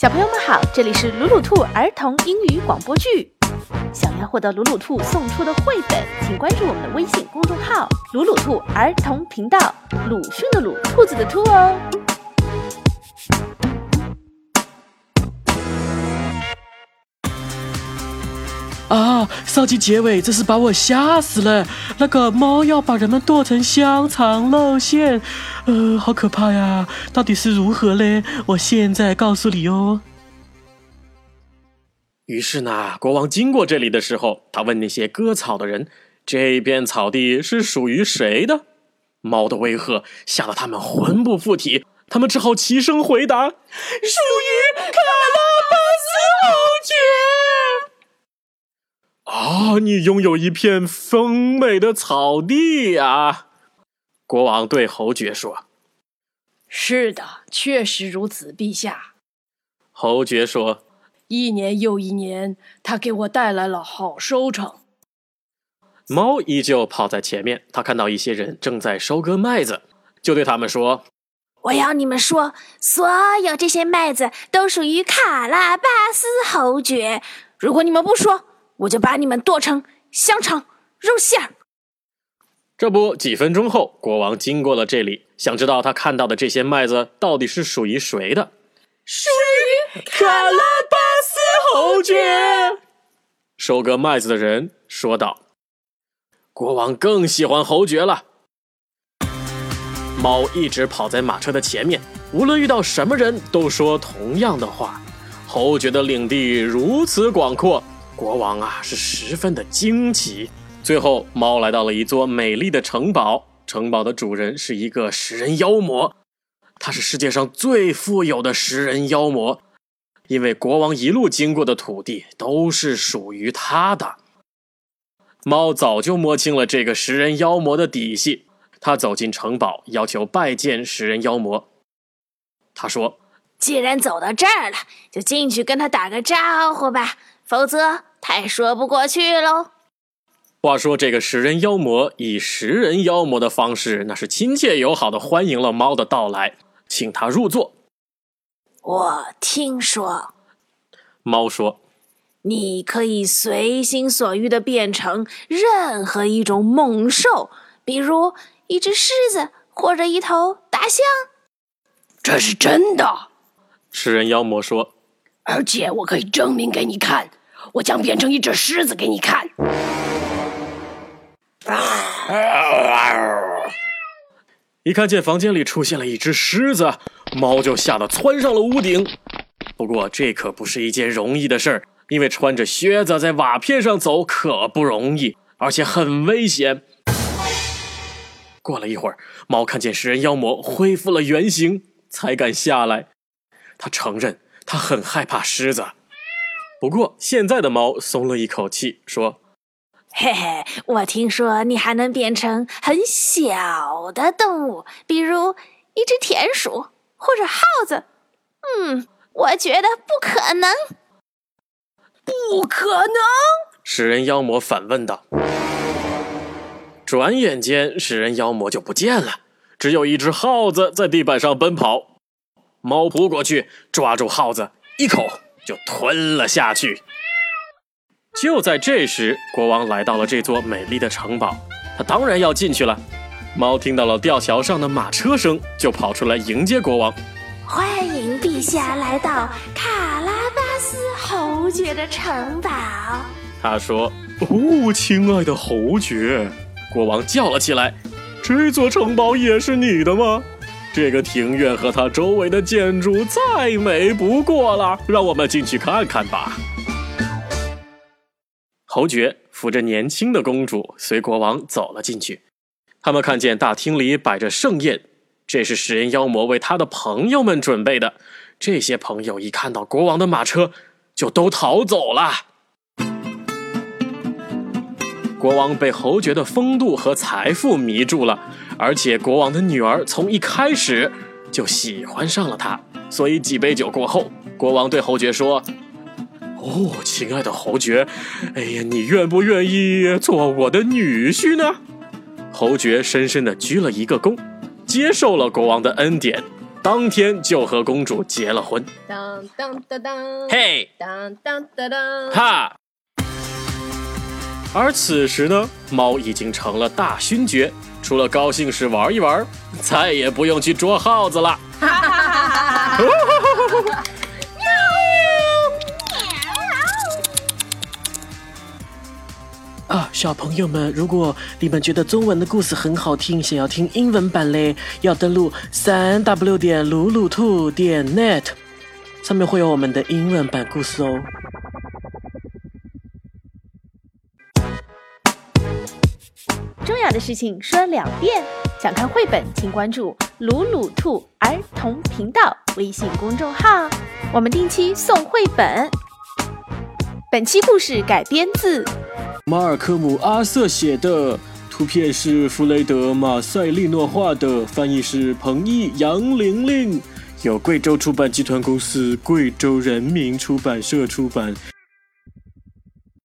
小朋友们好，这里是鲁鲁兔儿童英语广播剧。想要获得鲁鲁兔送出的绘本，请关注我们的微信公众号“鲁鲁兔儿童频道”。鲁迅的鲁，兔子的兔哦。啊！上集结尾真是把我吓死了。那个猫要把人们剁成香肠露馅，呃，好可怕呀！到底是如何嘞？我现在告诉你哦。于是呢，国王经过这里的时候，他问那些割草的人：“这片草地是属于谁的？”猫的威吓吓得他们魂不附体，他们只好齐声回答：“属于卡拉巴斯侯爵。”啊！你拥有一片丰美的草地呀！国王对侯爵说：“是的，确实如此，陛下。”侯爵说：“一年又一年，他给我带来了好收成。”猫依旧跑在前面，他看到一些人正在收割麦子，就对他们说：“我要你们说，所有这些麦子都属于卡拉巴斯侯爵。如果你们不说，”我就把你们剁成香肠、肉馅儿。这不，几分钟后，国王经过了这里，想知道他看到的这些麦子到底是属于谁的？属于卡拉巴斯侯爵。收割麦子的人说道。国王更喜欢侯爵了。猫一直跑在马车的前面，无论遇到什么人都说同样的话。侯爵的领地如此广阔。国王啊，是十分的惊奇。最后，猫来到了一座美丽的城堡，城堡的主人是一个食人妖魔，他是世界上最富有的食人妖魔，因为国王一路经过的土地都是属于他的。猫早就摸清了这个食人妖魔的底细，他走进城堡，要求拜见食人妖魔。他说：“既然走到这儿了，就进去跟他打个招呼吧，否则……”太说不过去喽。话说，这个食人妖魔以食人妖魔的方式，那是亲切友好的欢迎了猫的到来，请他入座。我听说，猫说：“你可以随心所欲的变成任何一种猛兽，比如一只狮子或者一头大象。”这是真的，食人妖魔说：“而且我可以证明给你看。”我将变成一只狮子给你看。一看见房间里出现了一只狮子，猫就吓得窜上了屋顶。不过这可不是一件容易的事儿，因为穿着靴子在瓦片上走可不容易，而且很危险。过了一会儿，猫看见食人妖魔恢复了原形，才敢下来。他承认他很害怕狮子。不过，现在的猫松了一口气，说：“嘿嘿，我听说你还能变成很小的动物，比如一只田鼠或者耗子。嗯，我觉得不可能，不可能。”食人妖魔反问道。转眼间，食人妖魔就不见了，只有一只耗子在地板上奔跑。猫扑过去，抓住耗子，一口。就吞了下去。就在这时，国王来到了这座美丽的城堡，他当然要进去了。猫听到了吊桥上的马车声，就跑出来迎接国王。欢迎陛下来到卡拉巴斯侯爵的城堡。他说：“哦，亲爱的侯爵。”国王叫了起来：“这座城堡也是你的吗？”这个庭院和它周围的建筑再美不过了，让我们进去看看吧。侯爵扶着年轻的公主，随国王走了进去。他们看见大厅里摆着盛宴，这是食人妖魔为他的朋友们准备的。这些朋友一看到国王的马车，就都逃走了。国王被侯爵的风度和财富迷住了，而且国王的女儿从一开始就喜欢上了他。所以几杯酒过后，国王对侯爵说：“哦，亲爱的侯爵，哎呀，你愿不愿意做我的女婿呢？”侯爵深深地鞠了一个躬，接受了国王的恩典。当天就和公主结了婚。当当当当，嘿，当当当当，哈！而此时呢，猫已经成了大勋爵，除了高兴时玩一玩，再也不用去捉耗子了。啊，小朋友们，如果你们觉得中文的故事很好听，想要听英文版嘞，要登录三 w 点鲁鲁兔点 net，上面会有我们的英文版故事哦。的事情说两遍。想看绘本，请关注“鲁鲁兔儿童频道”微信公众号，我们定期送绘本。本期故事改编自马尔科姆·阿瑟写的，图片是弗雷德·马塞利诺画的，翻译是彭毅、杨玲玲，由贵州出版集团公司、贵州人民出版社出版，